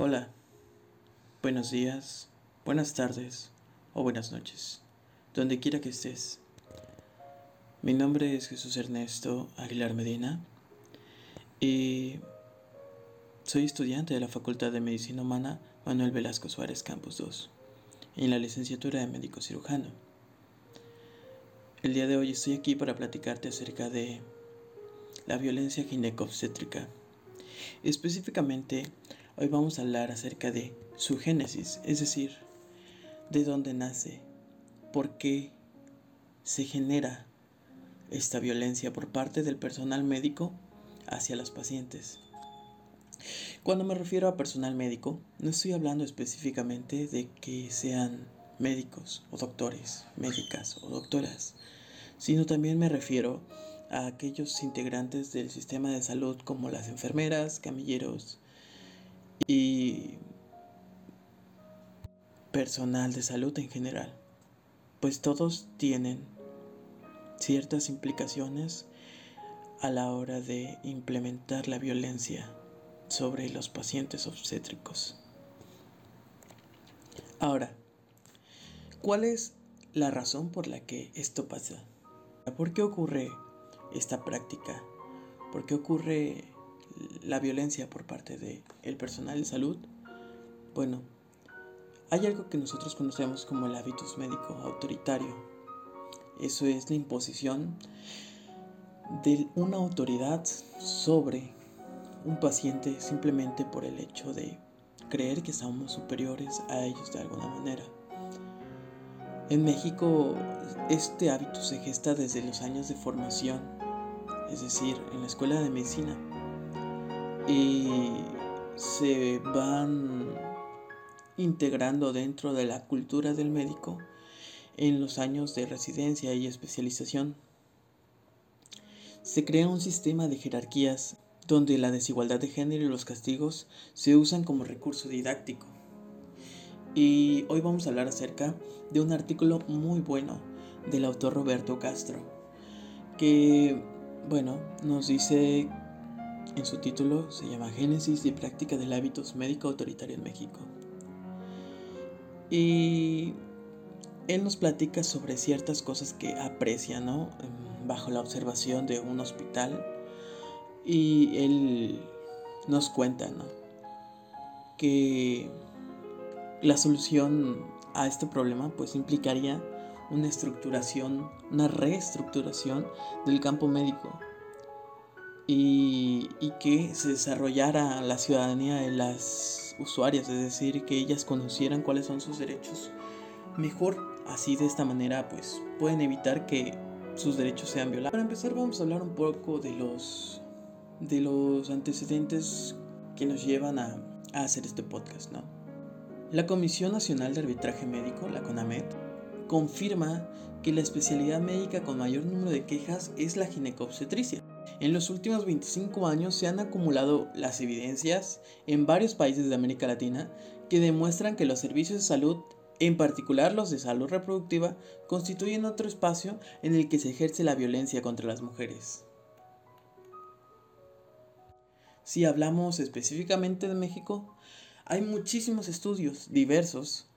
Hola, buenos días, buenas tardes o buenas noches, donde quiera que estés. Mi nombre es Jesús Ernesto Aguilar Medina y soy estudiante de la Facultad de Medicina Humana Manuel Velasco Suárez Campus 2 en la licenciatura de médico cirujano. El día de hoy estoy aquí para platicarte acerca de la violencia ginecobstétrica. Específicamente Hoy vamos a hablar acerca de su génesis, es decir, de dónde nace, por qué se genera esta violencia por parte del personal médico hacia los pacientes. Cuando me refiero a personal médico, no estoy hablando específicamente de que sean médicos o doctores, médicas o doctoras, sino también me refiero a aquellos integrantes del sistema de salud como las enfermeras, camilleros, y personal de salud en general, pues todos tienen ciertas implicaciones a la hora de implementar la violencia sobre los pacientes obstétricos. Ahora, ¿cuál es la razón por la que esto pasa? ¿Por qué ocurre esta práctica? ¿Por qué ocurre la violencia por parte del el personal de salud, bueno, hay algo que nosotros conocemos como el hábitus médico autoritario. Eso es la imposición de una autoridad sobre un paciente simplemente por el hecho de creer que somos superiores a ellos de alguna manera. En México este hábito se gesta desde los años de formación, es decir, en la escuela de medicina y se van integrando dentro de la cultura del médico en los años de residencia y especialización. Se crea un sistema de jerarquías donde la desigualdad de género y los castigos se usan como recurso didáctico. Y hoy vamos a hablar acerca de un artículo muy bueno del autor Roberto Castro, que, bueno, nos dice en su título se llama Génesis y práctica del hábitos médico autoritario en México. Y él nos platica sobre ciertas cosas que aprecia, ¿no? Bajo la observación de un hospital. Y él nos cuenta, ¿no? Que la solución a este problema pues implicaría una estructuración, una reestructuración del campo médico y, que se desarrollara la ciudadanía de las usuarias, es decir, que ellas conocieran cuáles son sus derechos mejor. Así de esta manera pues pueden evitar que sus derechos sean violados. Para empezar vamos a hablar un poco de los, de los antecedentes que nos llevan a, hacer este podcast, ¿no? La Comisión Nacional de Arbitraje Médico, la CONAMED, confirma que la especialidad médica con mayor número de quejas es la ginecobstetricia. En los últimos 25 años se han acumulado las evidencias en varios países de América Latina que demuestran que los servicios de salud, en particular los de salud reproductiva, constituyen otro espacio en el que se ejerce la violencia contra las mujeres. Si hablamos específicamente de México, hay muchísimos estudios diversos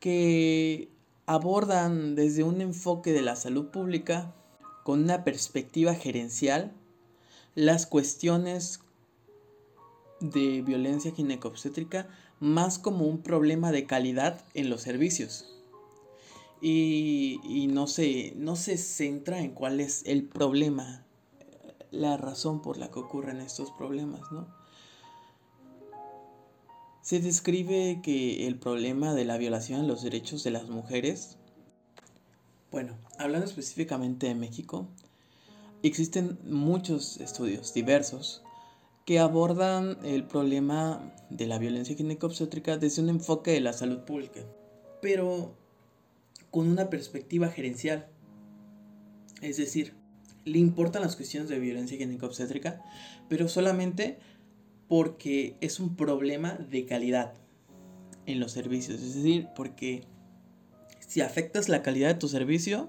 que abordan desde un enfoque de la salud pública con una perspectiva gerencial las cuestiones de violencia ginecobstétrica más como un problema de calidad en los servicios. Y, no, se, no se centra en cuál es el problema, la razón por la que ocurren estos problemas, ¿no? Se describe que el problema de la violación de los derechos de las mujeres bueno, hablando específicamente de México, existen muchos estudios diversos que abordan el problema de la violencia ginecobstétrica desde un enfoque de la salud pública, pero con una perspectiva gerencial. Es decir, le importan las cuestiones de violencia ginecobstétrica, pero solamente porque es un problema de calidad en los servicios, es decir, porque si afectas la calidad de tu servicio,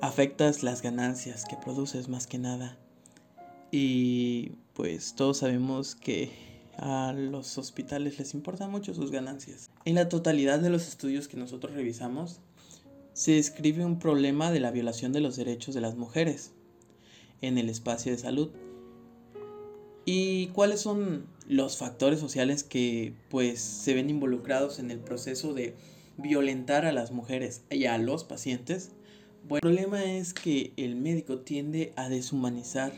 afectas las ganancias que produces más que nada. Y pues todos sabemos que A los hospitales les importan mucho sus ganancias. En la totalidad de los estudios que nosotros revisamos, se describe un problema de la violación de los derechos de las mujeres en el espacio de salud. ¿Y cuáles son los factores sociales que pues se ven involucrados en el proceso de violentar a las mujeres y a los pacientes? Bueno, el problema es que el médico tiende a deshumanizar,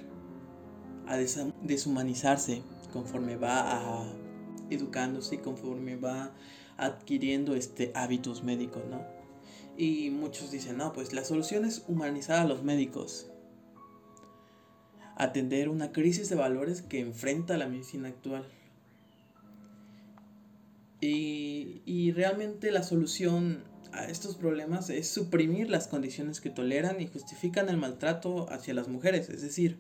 a deshumanizarse conforme va educándose conforme va adquiriendo este hábitos médicos, ¿no? Y muchos dicen, no, pues la solución es humanizar a los médicos. Atender una crisis de valores que enfrenta la medicina actual. Y, y realmente la solución a estos problemas es suprimir las condiciones que toleran y justifican el maltrato hacia las mujeres. Es decir,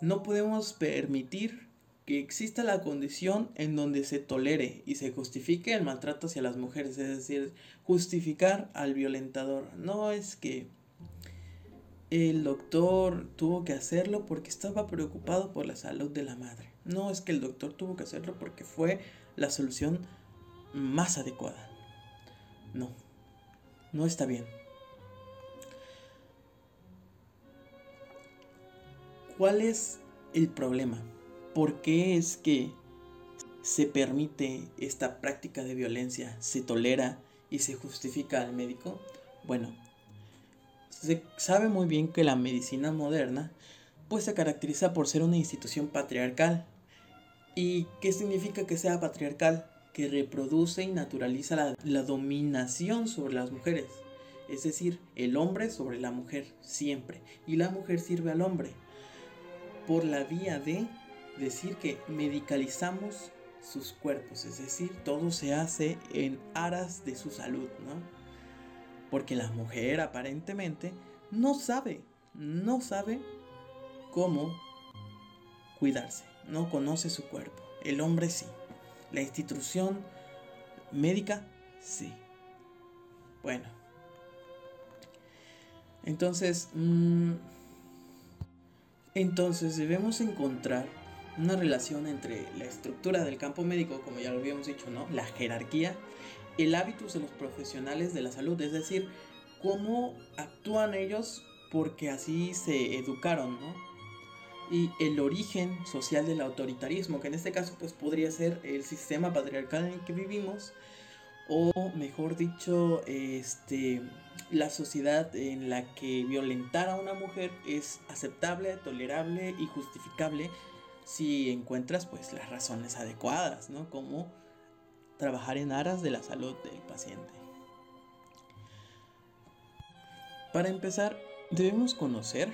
no podemos permitir que exista la condición en donde se tolere y se justifique el maltrato hacia las mujeres, es decir, justificar al violentador. No es que el doctor tuvo que hacerlo porque estaba preocupado por la salud de la madre. No es que el doctor tuvo que hacerlo porque fue la solución más adecuada. No, no está bien. ¿Cuál es el problema? ¿Por qué es que se permite esta práctica de violencia, se tolera y se justifica al médico? Bueno, se sabe muy bien que la medicina moderna pues se caracteriza por ser una institución patriarcal. ¿Y qué significa que sea patriarcal? Que reproduce y naturaliza la, dominación sobre las mujeres. Es decir, el hombre sobre la mujer siempre. Y la mujer sirve al hombre. Por la vía de decir que medicalizamos sus cuerpos, es decir, todo se hace en aras de su salud, ¿no? Porque la mujer aparentemente no sabe, no sabe cómo cuidarse, no conoce su cuerpo. El hombre sí. La institución médica sí. Bueno. Entonces, mm, entonces debemos encontrar una relación entre la estructura del campo médico, como ya lo habíamos dicho, ¿no? La jerarquía, el hábitus de los profesionales de la salud, es decir, cómo actúan ellos porque así se educaron, ¿no? Y el origen social del autoritarismo, que en este caso pues podría ser el sistema patriarcal en el que vivimos, o mejor dicho, este, la sociedad en la que violentar a una mujer es aceptable, tolerable y justificable si encuentras pues las razones adecuadas, ¿no? Como trabajar en aras de la salud del paciente. Para empezar, debemos conocer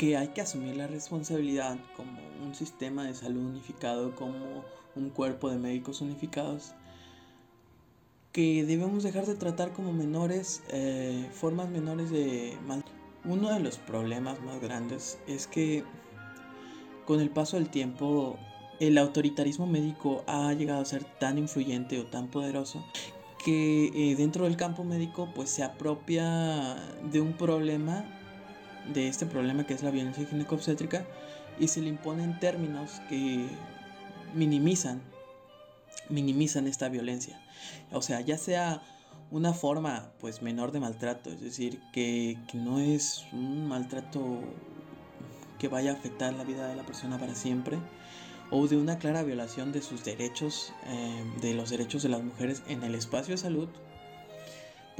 que hay que asumir la responsabilidad como un sistema de salud unificado, como un cuerpo de médicos unificados, que debemos dejar de tratar como menores, eh, formas menores de mal. Uno de los problemas más grandes es que con el paso del tiempo, el autoritarismo médico ha llegado a ser tan influyente o tan poderoso que eh, dentro del campo médico pues se apropia de un problema, de este problema que es la violencia ginecobstétrica y se le imponen términos que minimizan, minimizan esta violencia. O sea, ya sea una forma pues menor de maltrato, es decir, que, no es un maltrato que vaya a afectar la vida de la persona para siempre o de una clara violación de sus derechos, eh, de los derechos de las mujeres en el espacio de salud,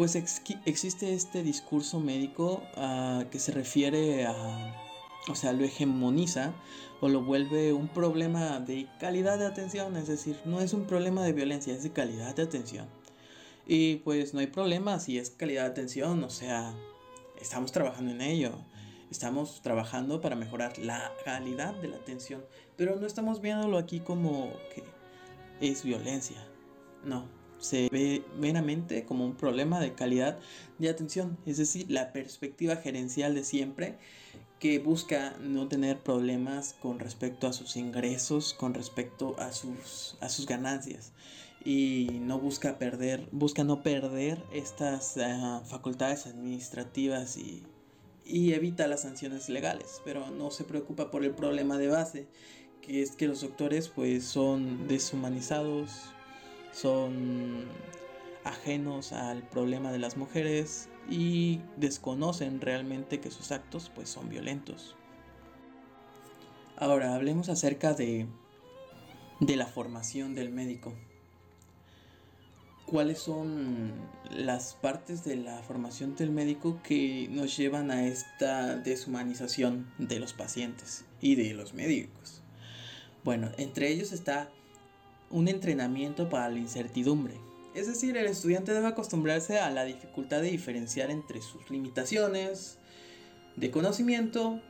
pues existe este discurso médico ah, que se refiere a, o sea, lo hegemoniza o lo vuelve un problema de calidad de atención, es decir, no es un problema de violencia, es de calidad de atención. Y pues no hay problema si es calidad de atención, o sea, estamos trabajando en ello. Estamos trabajando para mejorar la calidad de la atención, pero no estamos viéndolo aquí como que es violencia. No, se ve meramente como un problema de calidad de atención, es decir, la perspectiva gerencial de siempre que busca no tener problemas con respecto a sus ingresos, con respecto a sus, a sus ganancias y no busca perder, busca no perder estas ah, facultades administrativas y y evita las sanciones legales, pero no se preocupa por el problema de base, que es que los doctores pues son deshumanizados, son ajenos al problema de las mujeres y desconocen realmente que sus actos pues son violentos. Ahora hablemos acerca de, de la formación del médico. ¿Cuáles son las partes de la formación del médico que nos llevan a esta deshumanización de los pacientes y de los médicos? Bueno, entre ellos está un entrenamiento para la incertidumbre. Es decir, el estudiante debe acostumbrarse a la dificultad de diferenciar entre sus limitaciones de conocimiento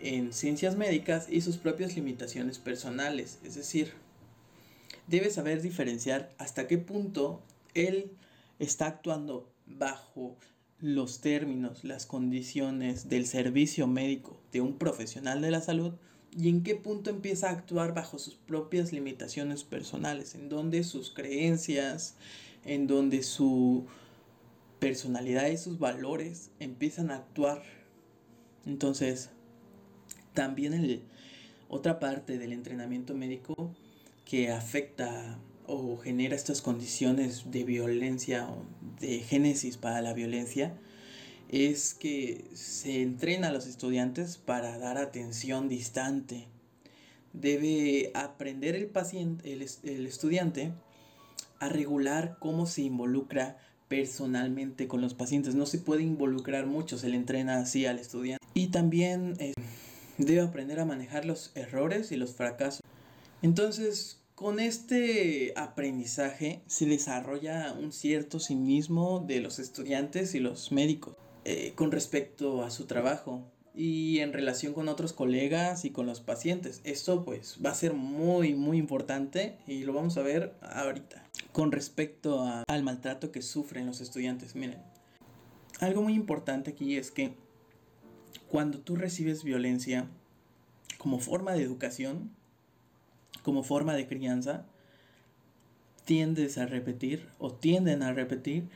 en ciencias médicas y sus propias limitaciones personales. Es decir, debe saber diferenciar hasta qué punto él está actuando bajo los términos, las condiciones del servicio médico de un profesional de la salud y en qué punto empieza a actuar bajo sus propias limitaciones personales, en donde sus creencias, en donde su personalidad y sus valores empiezan a actuar. Entonces, también el, otra parte del entrenamiento médico que afecta o genera estas condiciones de violencia o de génesis para la violencia es que se entrena a los estudiantes para dar atención distante. Debe aprender el paciente, el, el estudiante, a regular cómo se involucra personalmente con los pacientes. No se puede involucrar mucho, se le entrena así al estudiante. Y también eh, debe aprender a manejar los errores y los fracasos. Entonces, con este aprendizaje se desarrolla un cierto cinismo de los estudiantes y los médicos. Eh, con respecto a su trabajo y en relación con otros colegas y con los pacientes. Esto pues va a ser muy muy importante y lo vamos a ver ahorita. Con respecto al maltrato que sufren los estudiantes, miren, algo muy importante aquí es que cuando tú recibes violencia como forma de educación, como forma de crianza, tiendes a repetir o tienden a repetir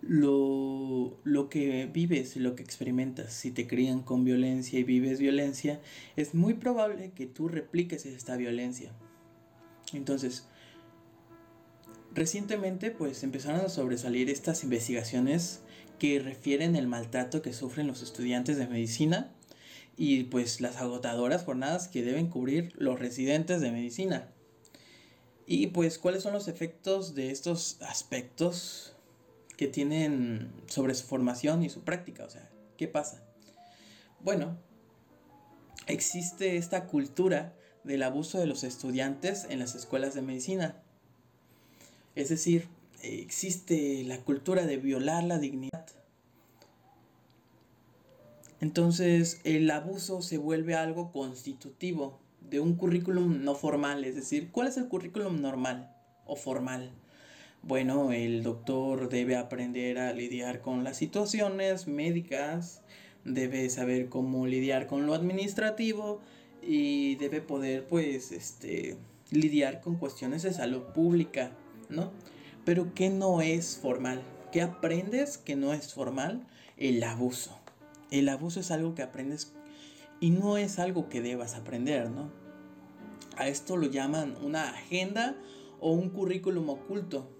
lo, lo que vives, lo que experimentas, si te crían con violencia y vives violencia, es muy probable que tú repliques esta violencia. Entonces, recientemente pues empezaron a sobresalir estas investigaciones que refieren el maltrato que sufren los estudiantes de medicina y pues las agotadoras jornadas que deben cubrir los residentes de medicina. Y pues cuáles son los efectos de estos aspectos que tienen sobre su formación y su práctica. O sea, ¿qué pasa? Bueno, existe esta cultura del abuso de los estudiantes en las escuelas de medicina. Es decir, existe la cultura de violar la dignidad. Entonces el abuso se vuelve algo constitutivo de un currículum no formal, es decir, ¿cuál es el currículum normal o formal? Bueno, el doctor debe aprender a lidiar con las situaciones médicas, debe saber cómo lidiar con lo administrativo y debe poder pues este lidiar con cuestiones de salud pública, ¿no? Pero ¿qué no es formal? ¿Qué aprendes que no es formal? El abuso. El abuso es algo que aprendes y no es algo que debas aprender, ¿no? A esto lo llaman una agenda o un currículum oculto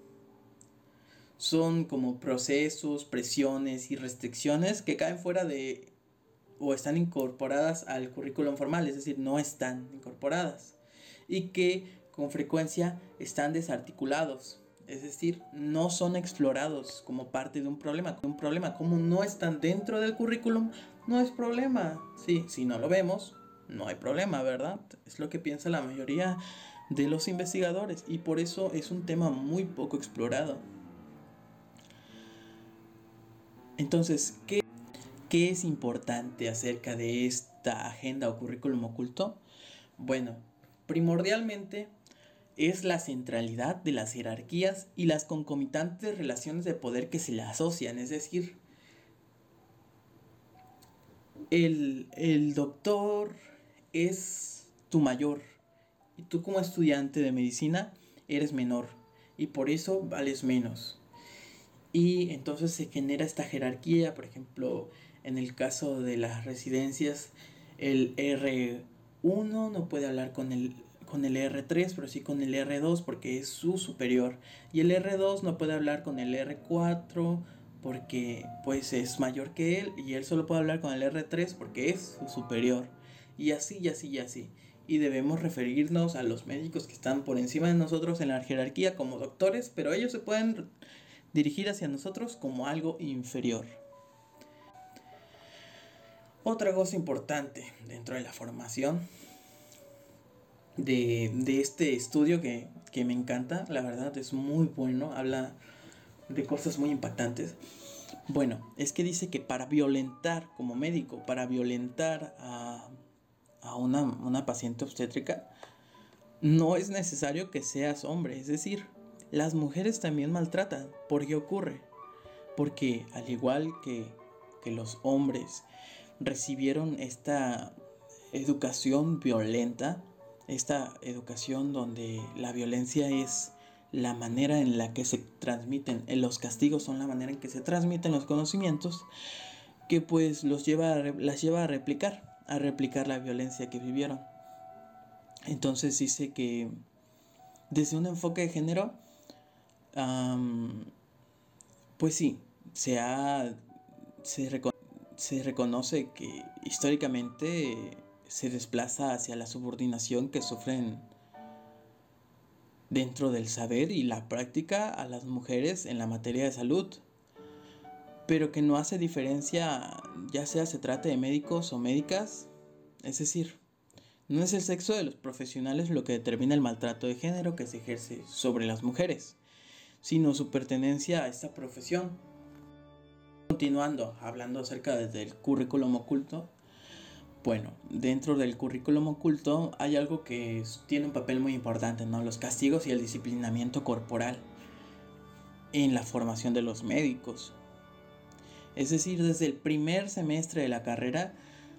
son como procesos, presiones y restricciones que caen fuera de o están incorporadas al currículum formal, es decir, no están incorporadas y que con frecuencia están desarticulados, es decir, no son explorados como parte de un problema, un problema como no están dentro del currículum, no es problema. Sí, si no lo vemos, no hay problema, ¿verdad? Es lo que piensa la mayoría de los investigadores y por eso es un tema muy poco explorado. Entonces, ¿qué, ¿qué es importante acerca de esta agenda o currículum oculto? Bueno, primordialmente es la centralidad de las jerarquías y las concomitantes relaciones de poder que se le asocian, es decir, el, el, doctor es tu mayor y tú como estudiante de medicina eres menor y por eso vales menos. Y entonces se genera esta jerarquía, por ejemplo, en el caso de las residencias, el uno no puede hablar con el, con el R3, pero sí con el R2 porque es su superior. Y el R2 no puede hablar con el R4 porque pues es mayor que él y él solo puede hablar con el R3 porque es su superior. Y así, y así, y así. Y debemos referirnos a los médicos que están por encima de nosotros en la jerarquía como doctores, pero ellos se pueden dirigir hacia nosotros como algo inferior. Otra cosa importante dentro de la formación de, este estudio que, que, me encanta, la verdad es muy bueno, habla de cosas muy impactantes. Bueno, es que dice que para violentar como médico, para violentar a, a una, una paciente obstétrica, no es necesario que seas hombre, es decir, las mujeres también maltratan. ¿Por qué ocurre? Porque al igual que, que los hombres recibieron esta educación violenta, esta educación donde la violencia es la manera en la que se transmiten, los castigos son la manera en que se transmiten los conocimientos, que pues los lleva las lleva a replicar, a replicar la violencia que vivieron. Entonces dice que desde un enfoque de género, pues sí, se ha, se, reconoce que históricamente se desplaza hacia la subordinación que sufren dentro del saber y la práctica a las mujeres en la materia de salud, pero que no hace diferencia ya sea se trate de médicos o médicas, es decir, no es el sexo de los profesionales lo que determina el maltrato de género que se ejerce sobre las mujeres, sino su pertenencia a esta profesión. Continuando, hablando acerca del currículum oculto, bueno, dentro del currículum oculto hay algo que tiene un papel muy importante, ¿no? Los castigos y el disciplinamiento corporal en la formación de los médicos. Es decir, desde el primer semestre de la carrera,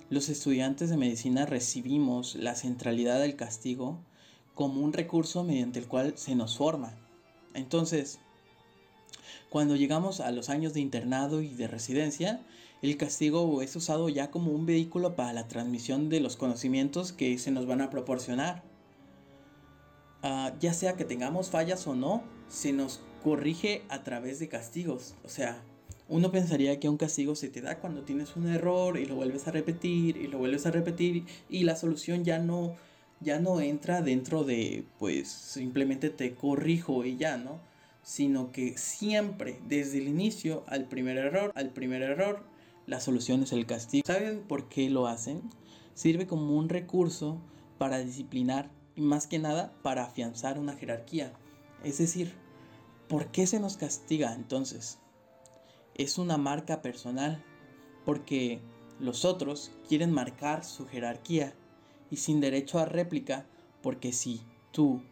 los estudiantes de medicina recibimos la centralidad del castigo como un recurso mediante el cual se nos forma. Entonces, cuando llegamos a los años de internado y de residencia, el castigo es usado ya como un vehículo para la transmisión de los conocimientos que se nos van a proporcionar. Ah, ya sea que tengamos fallas o no, se nos corrige a través de castigos. O sea, uno pensaría que un castigo se te da cuando tienes un error y lo vuelves a repetir y lo vuelves a repetir y la solución ya no ya no entra dentro de pues simplemente te corrijo y ya, ¿no? Sino que siempre desde el inicio al primer error, al primer error la solución es el castigo. ¿Saben por qué lo hacen? Sirve como un recurso para disciplinar y más que nada para afianzar una jerarquía. Es decir, ¿por qué se nos castiga entonces? Es una marca personal, porque los otros quieren marcar su jerarquía y sin derecho a réplica, porque si tú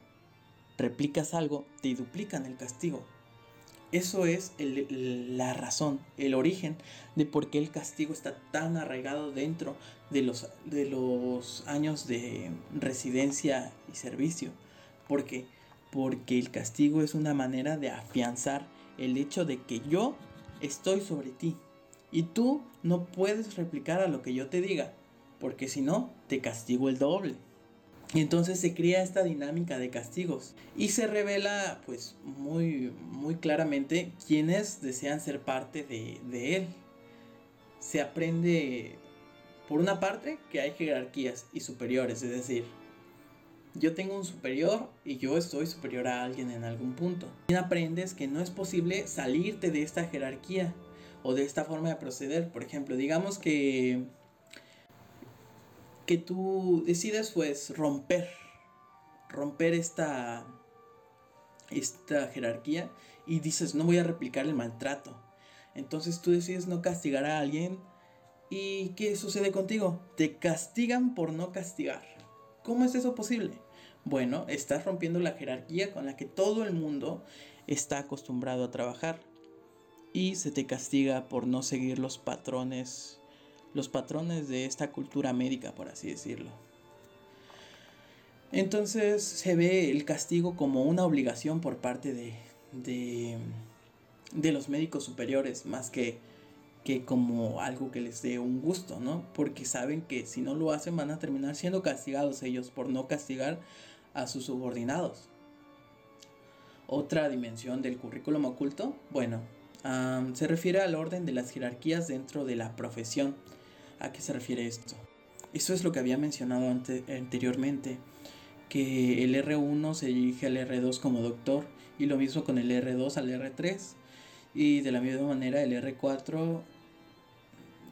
replicas algo, te duplican el castigo. Eso es la razón, el origen de por qué el castigo está tan arraigado dentro de los, de los años de residencia y servicio. ¿Por qué? Porque el castigo es una manera de afianzar el hecho de que yo estoy sobre ti y tú no puedes replicar a lo que yo te diga, porque si no, te castigo el doble. Y entonces se crea esta dinámica de castigos y se revela pues muy, muy claramente quienes desean ser parte de, de él. Se aprende por una parte que hay jerarquías y superiores, es decir, yo tengo un superior y yo estoy superior a alguien en algún punto. Y aprendes que no es posible salirte de esta jerarquía o de esta forma de proceder. Por ejemplo, digamos que que tú decides pues romper, romper esta, esta jerarquía y dices no voy a replicar el maltrato. Entonces tú decides no castigar a alguien y ¿qué sucede contigo? Te castigan por no castigar. ¿Cómo es eso posible? Bueno, estás rompiendo la jerarquía con la que todo el mundo está acostumbrado a trabajar y se te castiga por no seguir los patrones los patrones de esta cultura médica, por así decirlo. Entonces se ve el castigo como una obligación por parte de, de, los médicos superiores, más que, que como algo que les dé un gusto, ¿no? Porque saben que si no lo hacen van a terminar siendo castigados ellos por no castigar a sus subordinados. Otra dimensión del currículum oculto, bueno, se refiere al orden de las jerarquías dentro de la profesión. ¿A qué se refiere esto? Eso es lo que había mencionado anteriormente, que el R1 se dirige al R2 como doctor y lo mismo con el R2 al R3 y de la misma manera el R4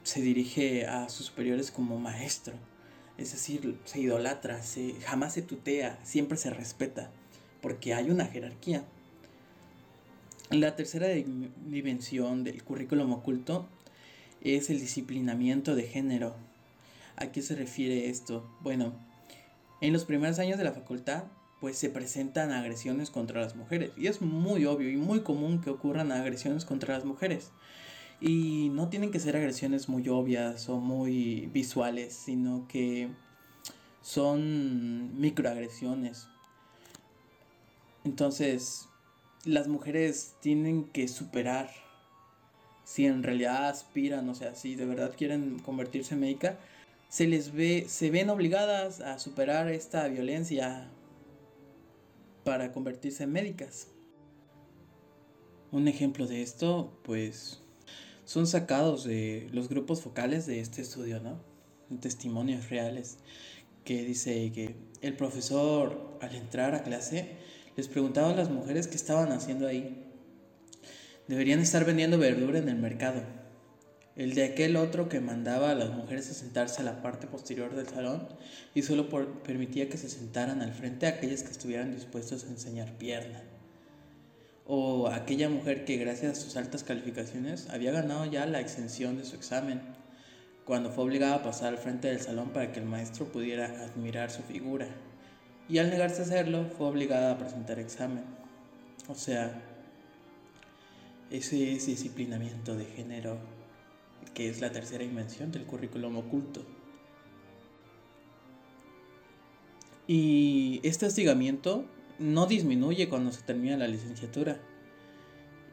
se dirige a sus superiores como maestro. Es decir, se idolatra, se, jamás se tutea, siempre se respeta, porque hay una jerarquía. La tercera dimensión del currículum oculto es el disciplinamiento de género. ¿A qué se refiere esto? Bueno, en los primeros años de la facultad, pues se presentan agresiones contra las mujeres. Y es muy obvio y muy común que ocurran agresiones contra las mujeres. Y no tienen que ser agresiones muy obvias o muy visuales, sino que son microagresiones. Entonces, las mujeres tienen que superar si en realidad aspiran, o sea, si de verdad quieren convertirse en médica, se les ve, se ven obligadas a superar esta violencia para convertirse en médicas. Un ejemplo de esto, pues, son sacados de los grupos focales de este estudio, ¿no? Testimonios reales que dice que el profesor al entrar a clase les preguntaba a las mujeres qué estaban haciendo ahí. Deberían estar vendiendo verdura en el mercado. El de aquel otro que mandaba a las mujeres a sentarse a la parte posterior del salón y solo permitía que se sentaran al frente aquellas que estuvieran dispuestos a enseñar pierna o aquella mujer que gracias a sus altas calificaciones había ganado ya la exención de su examen, cuando fue obligada a pasar al frente del salón para que el maestro pudiera admirar su figura, y al negarse a hacerlo fue obligada a presentar examen. O sea, ese es disciplinamiento de género, que es la tercera invención del currículum oculto. Y este hostigamiento no disminuye cuando se termina la licenciatura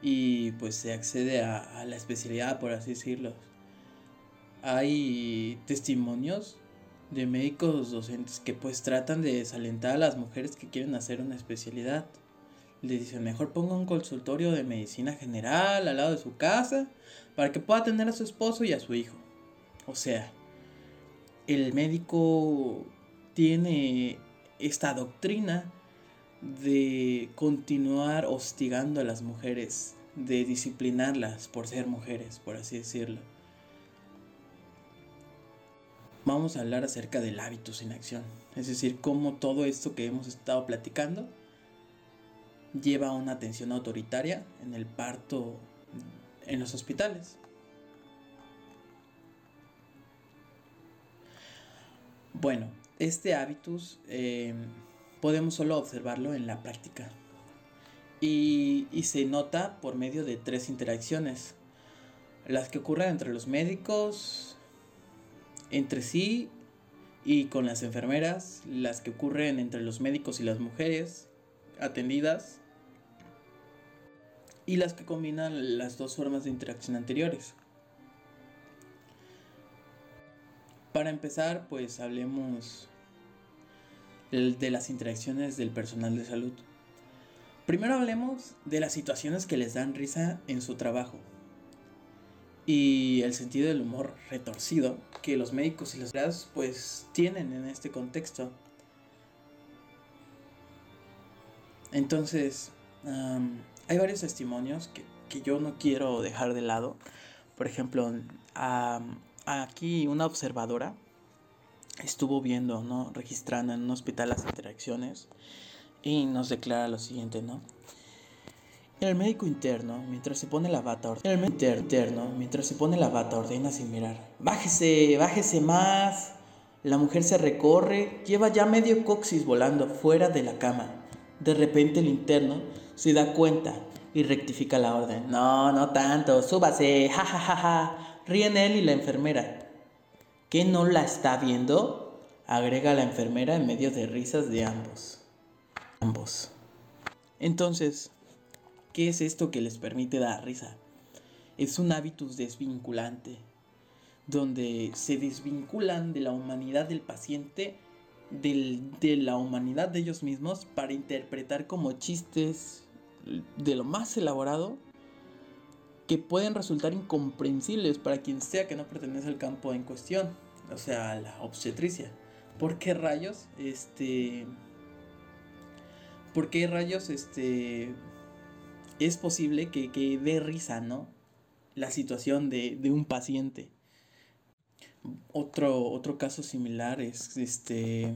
y pues se accede a, la especialidad, por así decirlo. Hay testimonios de médicos docentes que pues tratan de desalentar a las mujeres que quieren hacer una especialidad. Le dicen, mejor ponga un consultorio de medicina general al lado de su casa para que pueda atender a su esposo y a su hijo. O sea, el médico tiene esta doctrina de continuar hostigando a las mujeres, de disciplinarlas por ser mujeres, por así decirlo. Vamos a hablar acerca del hábito sin acción, es decir, cómo todo esto que hemos estado platicando lleva a una atención autoritaria en el parto en los hospitales. Bueno, este hábitus eh, podemos solo observarlo en la práctica. Y, se nota por medio de tres interacciones. Las que ocurren entre los médicos, entre sí y con las enfermeras, las que ocurren entre los médicos y las mujeres atendidas, y las que combinan las dos formas de interacción anteriores. Para empezar, pues hablemos de las interacciones del personal de salud. Primero hablemos de las situaciones que les dan risa en su trabajo y el sentido del humor retorcido que los médicos y los empleados pues tienen en este contexto. Entonces, hay varios testimonios que, yo no quiero dejar de lado. Por ejemplo, aquí una observadora estuvo viendo, ¿no? Registrando en un hospital las interacciones y nos declara lo siguiente, ¿no? El médico interno, mientras se pone la bata, el médico interno, mientras se pone la bata, ordena sin mirar. Bájese, bájese más. La mujer se recorre, lleva ya medio coxis volando fuera de la cama. De repente el interno se da cuenta y rectifica la orden. No, no tanto, súbase, ja, ja, ja, ja. Ríen él y la enfermera. ¿Qué no la está viendo? Agrega la enfermera en medio de risas de ambos. Ambos. Entonces, ¿qué es esto que les permite dar risa? es un hábitus desvinculante, donde se desvinculan de la humanidad del paciente, de la humanidad de ellos mismos, para interpretar como chistes de lo más elaborado que pueden resultar incomprensibles para quien sea que no pertenece al campo en cuestión, o sea, la obstetricia. ¿Por qué rayos? Este. ¿Por qué rayos este. Es posible que, que dé risa, ¿no? La situación de, de un paciente. Otro, otro caso similar es este.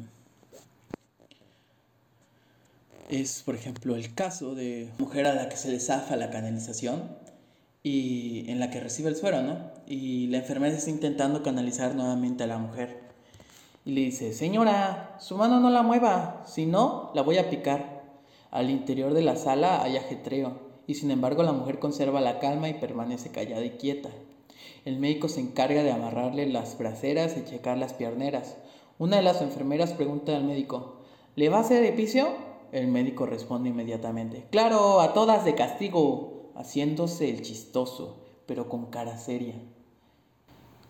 Es, por ejemplo, el caso de mujer a la que se le zafa la canalización y en la que recibe el suero, ¿no? Y la enfermera está intentando canalizar nuevamente a la mujer. Y le dice, señora, su mano no la mueva, si no, la voy a picar. Al interior de la sala hay ajetreo, y sin embargo la mujer conserva la calma y permanece callada y quieta. El médico se encarga de amarrarle las braceras y checar las pierneras. Una de las enfermeras pregunta al médico, ¿le va a hacer epicio? El médico responde inmediatamente, claro, a todas de castigo haciéndose el chistoso, pero con cara seria.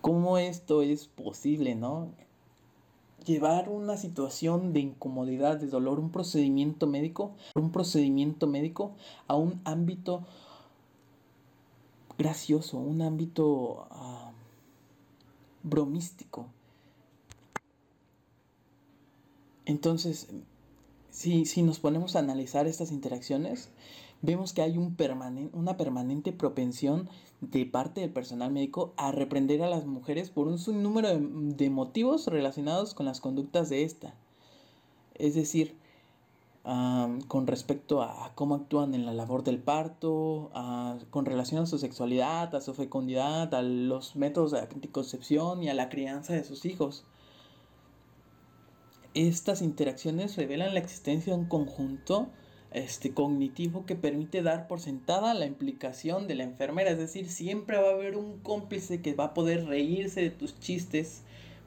¿Cómo esto es posible, no? Llevar una situación de incomodidad, de dolor, un procedimiento médico, un procedimiento médico a un ámbito gracioso, un ámbito ah, bromístico. Entonces, si, si nos ponemos a analizar estas interacciones, vemos que hay un una permanente propensión de parte del personal médico a reprender a las mujeres por un sinnúmero de, motivos relacionados con las conductas de esta. Es decir, con respecto a, cómo actúan en la labor del parto, con relación a su sexualidad, a su fecundidad, a los métodos de anticoncepción y a la crianza de sus hijos. Estas interacciones revelan la existencia de un conjunto este, cognitivo que permite dar por sentada la implicación de la enfermera. Es decir, siempre va a haber un cómplice que va a poder reírse de tus chistes.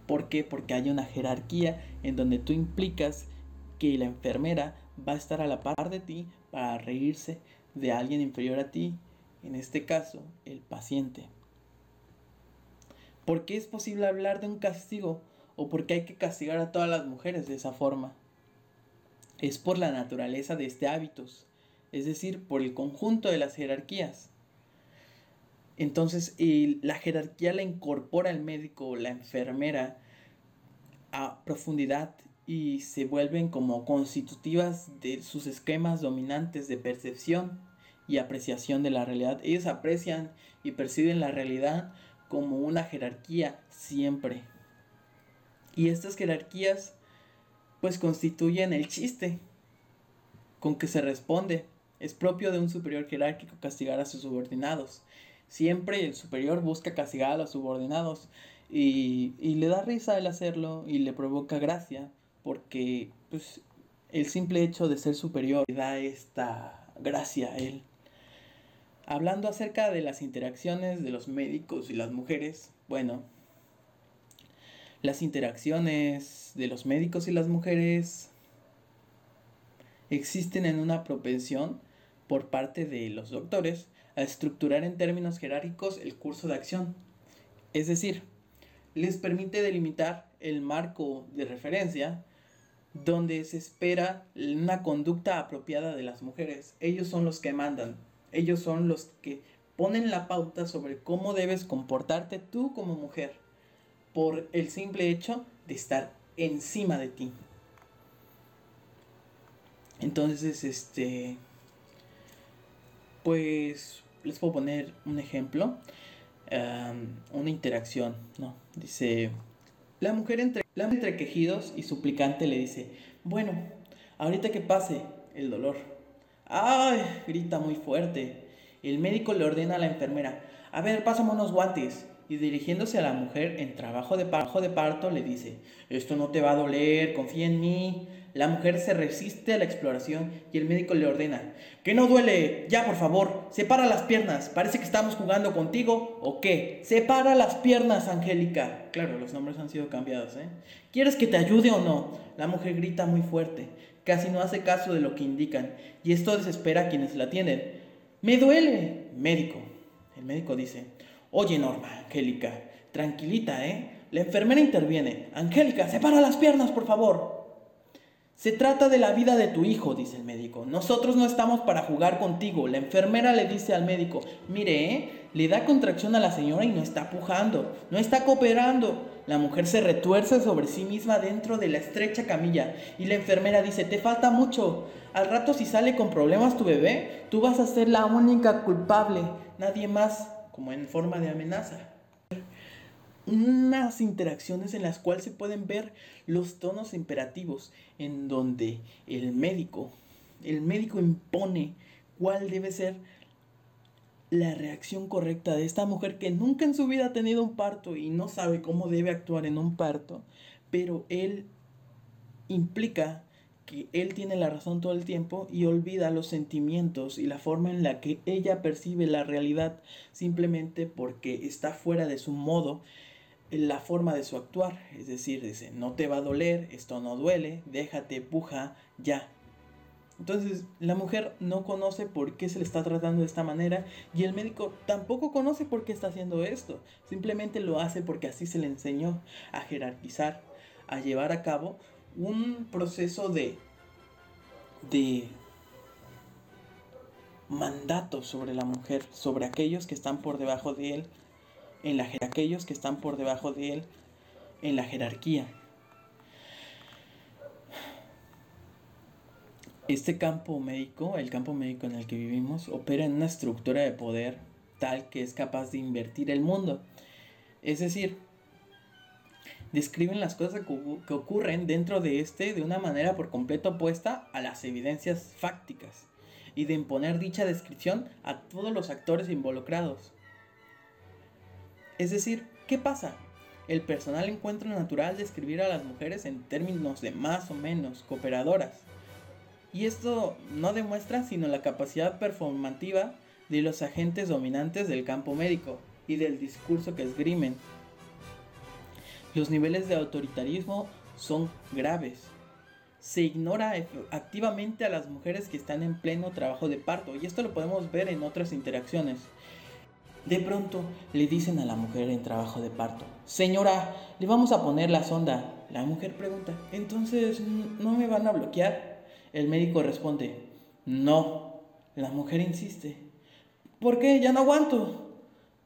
¿Por qué? Porque hay una jerarquía en donde tú implicas que la enfermera va a estar a la par de ti para reírse de alguien inferior a ti, en este caso, el paciente. ¿Por qué es posible hablar de un castigo? ¿O por qué hay que castigar a todas las mujeres de esa forma? es por la naturaleza de este hábitos, es decir, por el conjunto de las jerarquías. Entonces, la jerarquía la incorpora el médico o la enfermera a profundidad y se vuelven como constitutivas de sus esquemas dominantes de percepción y apreciación de la realidad. Ellos aprecian y perciben la realidad como una jerarquía siempre. Y estas jerarquías pues constituyen el chiste con que se responde. Es propio de un superior jerárquico castigar a sus subordinados. Siempre el superior busca castigar a los subordinados y, le da risa el hacerlo y le provoca gracia porque pues, el simple hecho de ser superior le da esta gracia a él. Hablando acerca de las interacciones de los médicos y las mujeres, bueno, las interacciones de los médicos y las mujeres existen en una propensión por parte de los doctores a estructurar en términos jerárquicos el curso de acción. Es decir, les permite delimitar el marco de referencia donde se espera una conducta apropiada de las mujeres. Ellos son los que mandan, ellos son los que ponen la pauta sobre cómo debes comportarte tú como mujer por el simple hecho de estar encima de ti. Entonces, este, pues les puedo poner un ejemplo, una interacción, ¿no? Dice, la mujer entre, la entre quejidos y suplicante le dice, bueno, ahorita que pase el dolor. ¡Ay! grita muy fuerte. El médico le ordena a la enfermera, a ver, pásame unos guantes y dirigiéndose a la mujer en trabajo de, trabajo de parto le dice, esto no te va a doler, confía en mí. La mujer se resiste a la exploración y el médico le ordena, que no duele, ya por favor, separa las piernas, parece que estamos jugando contigo o qué, separa las piernas, Angélica. Claro, los nombres han sido cambiados, ¿eh? ¿Quieres que te ayude o no? La mujer grita muy fuerte, casi no hace caso de lo que indican y esto desespera a quienes la atienden. Me duele, médico, El médico dice, oye Norma, Angélica, tranquilita, ¿eh? La enfermera interviene. Angélica, separa las piernas, por favor. Se trata de la vida de tu hijo, dice el médico. Nosotros no estamos para jugar contigo. La enfermera le dice al médico, mire, ¿eh? le da contracción a la señora y no está pujando, no está cooperando. La mujer se retuerce sobre sí misma dentro de la estrecha camilla y la enfermera dice, te falta mucho. Al rato si sale con problemas tu bebé, tú vas a ser la única culpable, nadie más, como en forma de amenaza. Unas interacciones en las cuales se pueden ver los tonos imperativos, en donde el médico, el médico impone cuál debe ser la reacción correcta de esta mujer que nunca en su vida ha tenido un parto y no sabe cómo debe actuar en un parto, pero él implica que él tiene la razón todo el tiempo y olvida los sentimientos y la forma en la que ella percibe la realidad simplemente porque está fuera de su modo la forma de su actuar, es decir, dice, no te va a doler, esto no duele, déjate, puja, ya. Entonces la mujer no conoce por qué se le está tratando de esta manera y el médico tampoco conoce por qué está haciendo esto. Simplemente lo hace porque así se le enseñó a jerarquizar, a llevar a cabo un proceso de, de mandato sobre la mujer, sobre aquellos que están por debajo de él en la aquellos que están por debajo de él en la jerarquía. Este campo médico, el campo médico en el que vivimos, opera en una estructura de poder tal que es capaz de invertir el mundo. Es decir, describen las cosas que ocurren dentro de este de una manera por completo opuesta a las evidencias fácticas y de imponer dicha descripción a todos los actores involucrados. Es decir, ¿qué pasa? El personal encuentra natural describir a las mujeres en términos de más o menos cooperadoras. Y esto no demuestra sino la capacidad performativa de los agentes dominantes del campo médico y del discurso que esgrimen. Los niveles de autoritarismo son graves. Se ignora activamente a las mujeres que están en pleno trabajo de parto y esto lo podemos ver en otras interacciones. De pronto le dicen a la mujer en trabajo de parto, Señora, le vamos a poner la sonda. La mujer pregunta, entonces, ¿no me van a bloquear? El médico responde, no. La mujer insiste, ¿por qué? Ya no aguanto.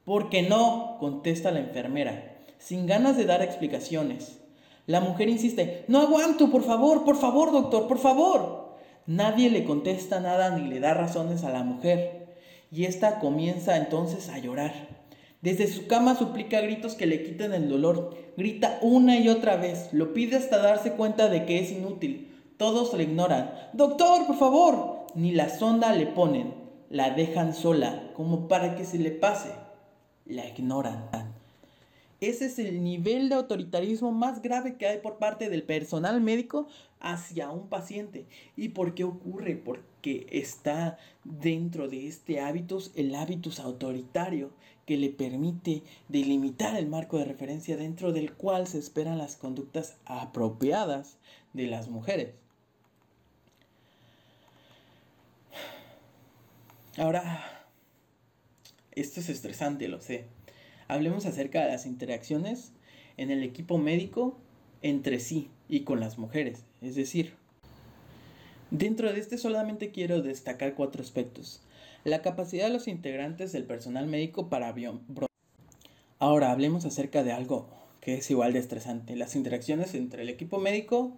Porque no, contesta la enfermera, sin ganas de dar explicaciones. La mujer insiste, no aguanto, por favor, por favor, doctor, por favor. Nadie le contesta nada ni le da razones a la mujer y ésta comienza entonces a llorar. Desde su cama suplica gritos que le quiten el dolor. Grita una y otra vez. Lo pide hasta darse cuenta de que es inútil. Todos le ignoran. Doctor, por favor. Ni la sonda le ponen. La dejan sola, como para que se le pase. La ignoran. Ese es el nivel de autoritarismo más grave que hay por parte del personal médico hacia un paciente. ¿Y por qué ocurre? Porque está dentro de este hábitus el hábitus autoritario que le permite delimitar el marco de referencia dentro del cual se esperan las conductas apropiadas de las mujeres. Ahora, esto es estresante, lo sé hablemos acerca de las interacciones en el equipo médico entre sí y con las mujeres. Es decir, dentro de este solamente quiero destacar cuatro aspectos. La capacidad de los integrantes del personal médico para Ahora hablemos acerca de algo que es igual de estresante, las interacciones entre el equipo médico,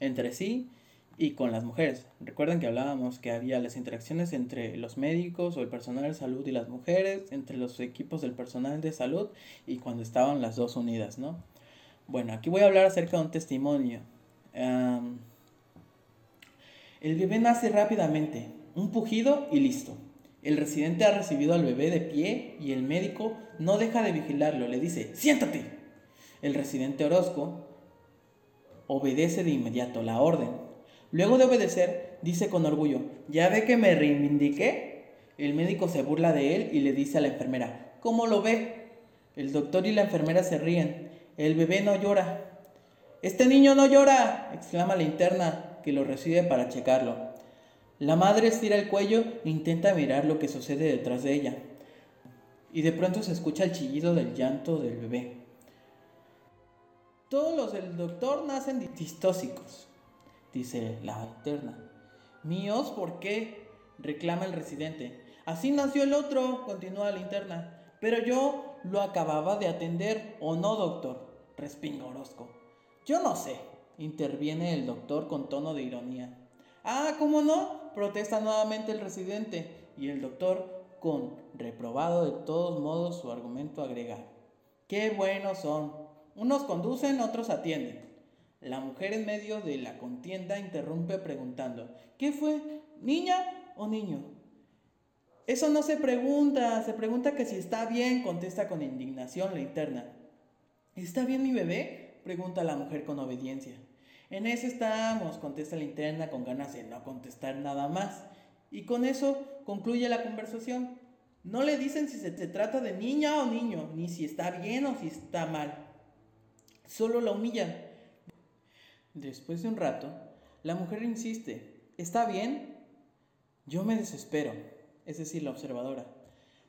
entre sí y con las mujeres. Recuerden que hablábamos que había las interacciones entre los médicos o el personal de salud y las mujeres, entre los equipos del personal de salud y cuando estaban las dos unidas, ¿no? Bueno, aquí voy a hablar acerca de un testimonio. el bebé nace rápidamente, un pujido y listo. El residente ha recibido al bebé de pie y el médico no deja de vigilarlo, le dice, siéntate. El residente Orozco obedece de inmediato la orden Luego de obedecer, dice con orgullo, ¿ya ve que me reivindiqué? El médico se burla de él y le dice a la enfermera, ¿cómo lo ve? El doctor y la enfermera se ríen. El bebé no llora. Este niño no llora, exclama la interna, que lo recibe para checarlo. La madre estira el cuello e intenta mirar lo que sucede detrás de ella. y de pronto se escucha el chillido del llanto del bebé. Todos los del doctor nacen distóxicos, dice la alterna. ¿Míos por qué? reclama el residente. Así nació el otro, continúa la interna. Pero yo lo acababa de atender, ¿o no, doctor? respinga Orozco. Yo no sé, interviene el doctor con tono de ironía. Ah, ¿cómo no? protesta nuevamente el residente y el doctor, con reprobado de todos modos su argumento, agrega. Qué buenos son. Unos conducen, otros atienden. La mujer en medio de la contienda interrumpe preguntando, ¿qué fue? ¿Niña o niño? Eso no se pregunta, se pregunta que si está bien, contesta con indignación la interna. ¿Está bien mi bebé? pregunta la mujer con obediencia. En eso estamos, contesta la interna con ganas de no contestar nada más. Y con eso concluye la conversación. No le dicen si se, trata de niña o niño, ni si está bien o si está mal. Solo la humillan. Después de un rato, la mujer insiste. ¿Está bien? Yo me desespero, es decir, la observadora,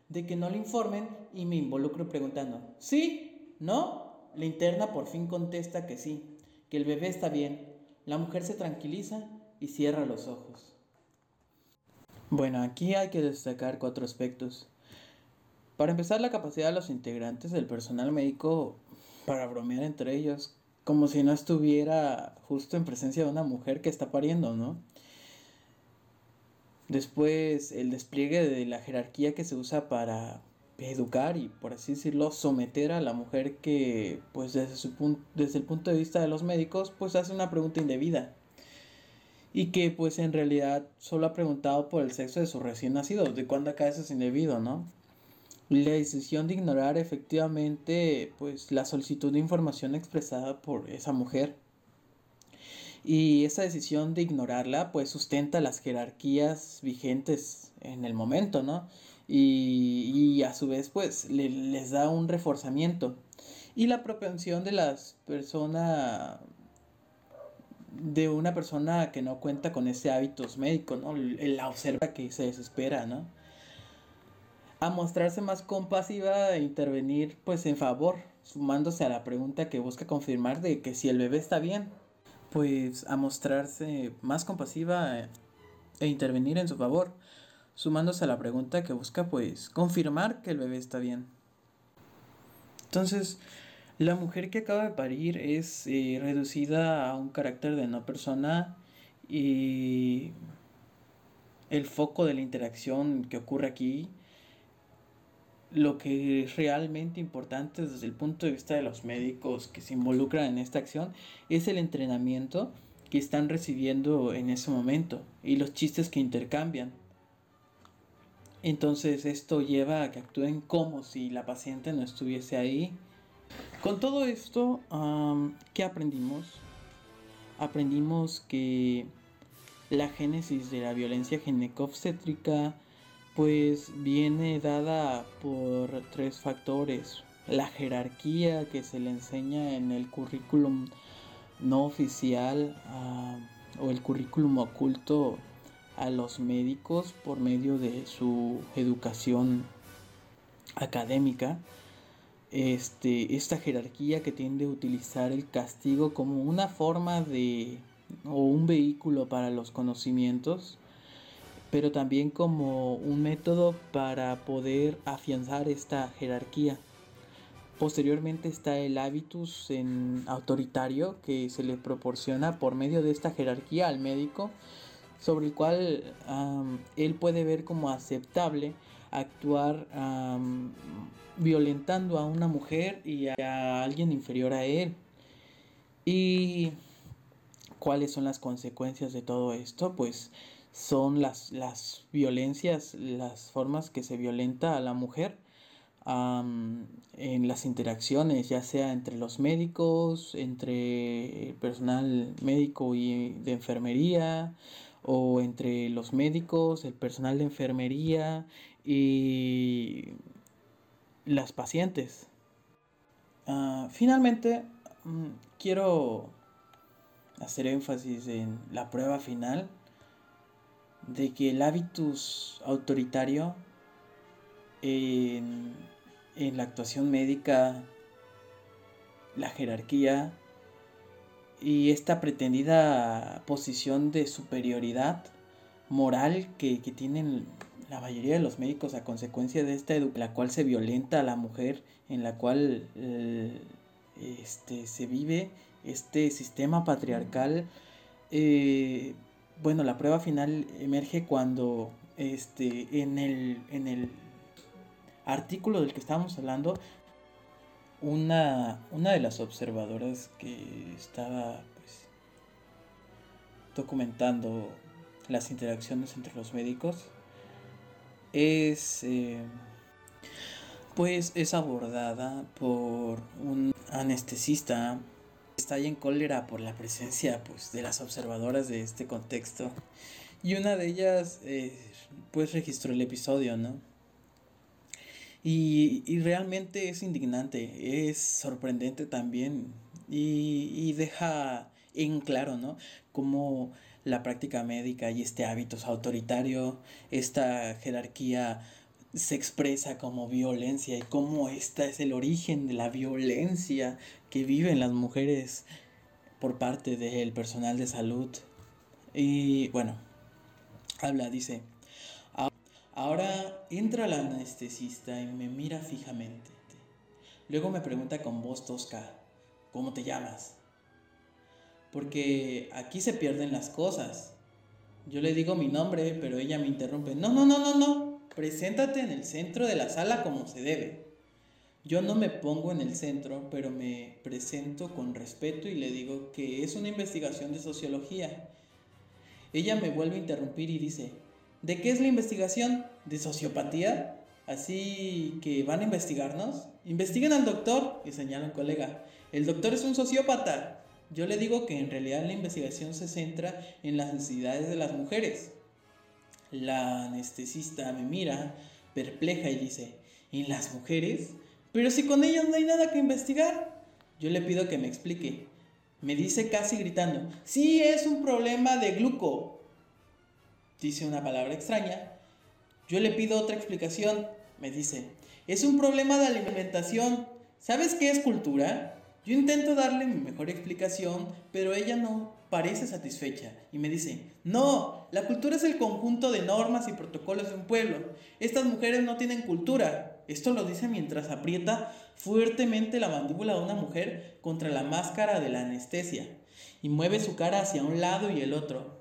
de que no le informen y me involucro preguntando. ¿Sí? ¿No? La interna por fin contesta que sí que el bebé está bien. La mujer se tranquiliza y cierra los ojos. Bueno, aquí hay que destacar cuatro aspectos. Para empezar, la capacidad de los integrantes del personal médico para bromear entre ellos, como si no estuviera justo en presencia de una mujer que está pariendo, ¿no? Después, el despliegue de la jerarquía que se usa para educar y por así decirlo someter a la mujer que pues desde su desde el punto de vista de los médicos pues hace una pregunta indebida y que pues en realidad solo ha preguntado por el sexo de su recién nacido, de cuándo acá eso es indebido, ¿no? La decisión de ignorar efectivamente pues la solicitud de información expresada por esa mujer y esa decisión de ignorarla pues sustenta las jerarquías vigentes en el momento, ¿no? y, a su vez pues les da un reforzamiento. Y la propensión de las personas, de una persona que no cuenta con ese hábitos médico, ¿no? La observa que se desespera, ¿no? A mostrarse más compasiva e intervenir pues en favor, sumándose a la pregunta que busca confirmar de que si el bebé está bien, pues a mostrarse más compasiva e intervenir en su favor sumándose a la pregunta que busca pues confirmar que el bebé está bien. Entonces, la mujer que acaba de parir es eh, reducida a un carácter de no persona y el foco de la interacción que ocurre aquí, lo que es realmente importante desde el punto de vista de los médicos que se involucran en esta acción, es el entrenamiento que están recibiendo en ese momento y los chistes que intercambian. Entonces esto lleva a que actúen como si la paciente no estuviese ahí. Con todo esto, ¿qué aprendimos? Aprendimos que la génesis de la violencia ginecobstétrica pues viene dada por tres factores. La jerarquía que se le enseña en el currículum no oficial o el currículum oculto a los médicos por medio de su educación académica. Este, esta jerarquía que tiende a utilizar el castigo como una forma de o un vehículo para los conocimientos, pero también como un método para poder afianzar esta jerarquía. Posteriormente está el hábitus autoritario que se le proporciona por medio de esta jerarquía al médico sobre el cual él puede ver como aceptable actuar violentando a una mujer y a alguien inferior a él. ¿Y cuáles son las consecuencias de todo esto? Pues son las, las violencias, las formas que se violenta a la mujer en las interacciones, ya sea entre los médicos, entre el personal médico y de enfermería, o entre los médicos, el personal de enfermería y las pacientes. Ah, finalmente, mm, quiero hacer énfasis en la prueba final de que el hábitus autoritario en la actuación médica, la jerarquía y esta pretendida posición de superioridad moral que, tienen la mayoría de los médicos a consecuencia de esta educación, la cual se violenta a la mujer, en la cual eh, este, se vive este sistema patriarcal. Eh, bueno, la prueba final emerge cuando este, en, el, en el artículo del que estábamos hablando, una, una de las observadoras que estaba pues, documentando las interacciones entre los médicos es eh, pues es abordada por un anestesista ahí en cólera por la presencia pues de las observadoras de este contexto. Y una de ellas eh, pues registró el episodio no y, y, realmente es indignante es sorprendente también y, y deja en claro no como la práctica médica y este hábito autoritario, esta jerarquía se expresa como violencia y cómo esta es el origen de la violencia que viven las mujeres por parte del personal de salud. Y bueno, habla, dice, ahora entra la anestesista y me mira fijamente. Luego me pregunta con voz tosca, ¿cómo te llamas? porque aquí se pierden las cosas. Yo le digo mi nombre, pero ella me interrumpe. No, no, no, no, no. Preséntate en el centro de la sala como se debe. Yo no me pongo en el centro, pero me presento con respeto y le digo que es una investigación de sociología. Ella me vuelve a interrumpir y dice, ¿de qué es la investigación? ¿De sociopatía? Así que van a investigarnos. Investiguen al doctor, y señala un colega. El doctor es un sociópata. Yo le digo que en realidad la investigación se centra en las necesidades de las mujeres. La anestesista me mira perpleja y dice, ¿en las mujeres? Pero si con ellas no hay nada que investigar. Yo le pido que me explique. Me dice casi gritando, sí es un problema de gluco. Dice una palabra extraña. Yo le pido otra explicación. Me dice, es un problema de alimentación. ¿Sabes qué es cultura? Yo intento darle mi mejor explicación, pero ella no parece satisfecha y me dice, no, la cultura es el conjunto de normas y protocolos de un pueblo. Estas mujeres no tienen cultura. Esto lo dice mientras aprieta fuertemente la mandíbula de una mujer contra la máscara de la anestesia y mueve su cara hacia un lado y el otro.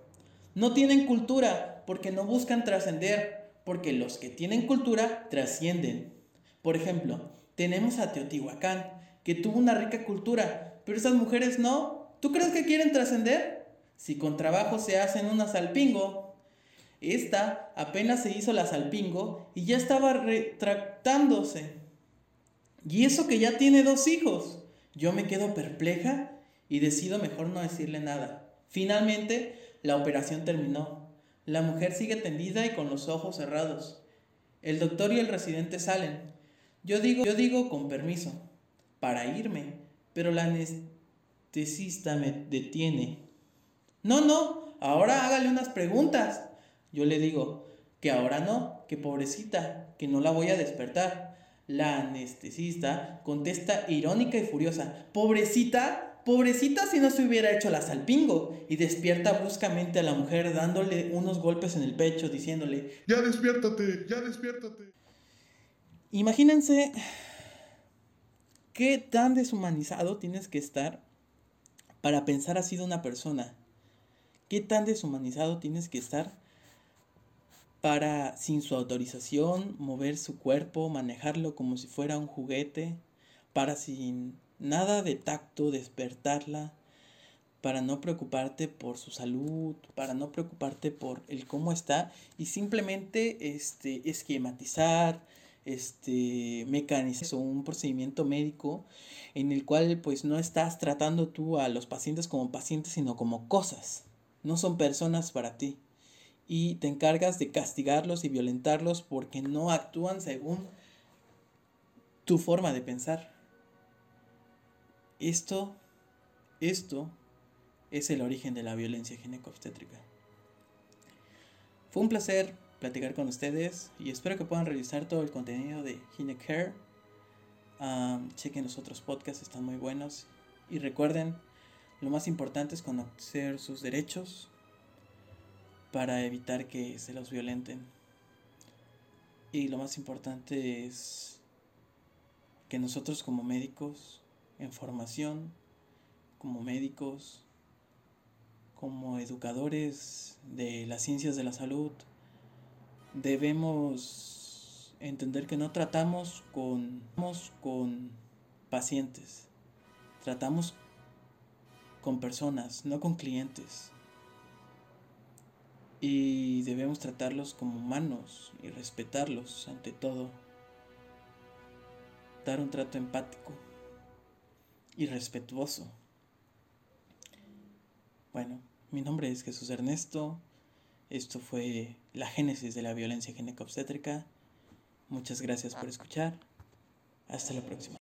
No tienen cultura porque no buscan trascender, porque los que tienen cultura trascienden. Por ejemplo, tenemos a Teotihuacán, que tuvo una rica cultura, pero esas mujeres no. ¿Tú crees que quieren trascender? Si con trabajo se hacen una salpingo. Esta apenas se hizo la salpingo y ya estaba retractándose. Y eso que ya tiene dos hijos. Yo me quedo perpleja y decido mejor no decirle nada. Finalmente, la operación terminó. La mujer sigue tendida y con los ojos cerrados. El doctor y el residente salen. Yo digo, yo digo con permiso para irme, pero la anestesista me detiene. No, no, ahora hágale unas preguntas. Yo le digo que ahora no, que pobrecita, que no la voy a despertar. La anestesista contesta irónica y furiosa, pobrecita, pobrecita si no se hubiera hecho la salpingo, y despierta bruscamente a la mujer dándole unos golpes en el pecho, diciéndole, ya despiértate, ya despiértate. Imagínense ¿Qué tan deshumanizado tienes que estar para pensar así de una persona? ¿Qué tan deshumanizado tienes que estar para, sin su autorización, mover su cuerpo, manejarlo como si fuera un juguete, para sin nada de tacto despertarla, para no preocuparte por su salud, para no preocuparte por el cómo está y simplemente este, esquematizar, este un procedimiento médico en el cual pues no estás tratando tú a los pacientes como pacientes sino como cosas. No son personas para ti y te encargas de castigarlos y violentarlos porque no actúan según tu forma de pensar. Esto esto es el origen de la violencia ginecobstétrica fue un placer platicar con ustedes y espero que puedan revisar todo el contenido de GineCare. Chequen los otros podcasts, están muy buenos. Y recuerden, lo más importante es conocer sus derechos para evitar que se los violenten. Y lo más importante es que nosotros como médicos en formación, como médicos, como educadores de las ciencias de la salud, debemos entender que no tratamos con, con pacientes, tratamos con personas, no con clientes. Y debemos tratarlos como humanos y respetarlos ante todo. Dar un trato empático y respetuoso. Bueno, mi nombre es Jesús Ernesto. Esto fue la génesis de la violencia ginecobstétrica. Muchas gracias por escuchar. Hasta la próxima.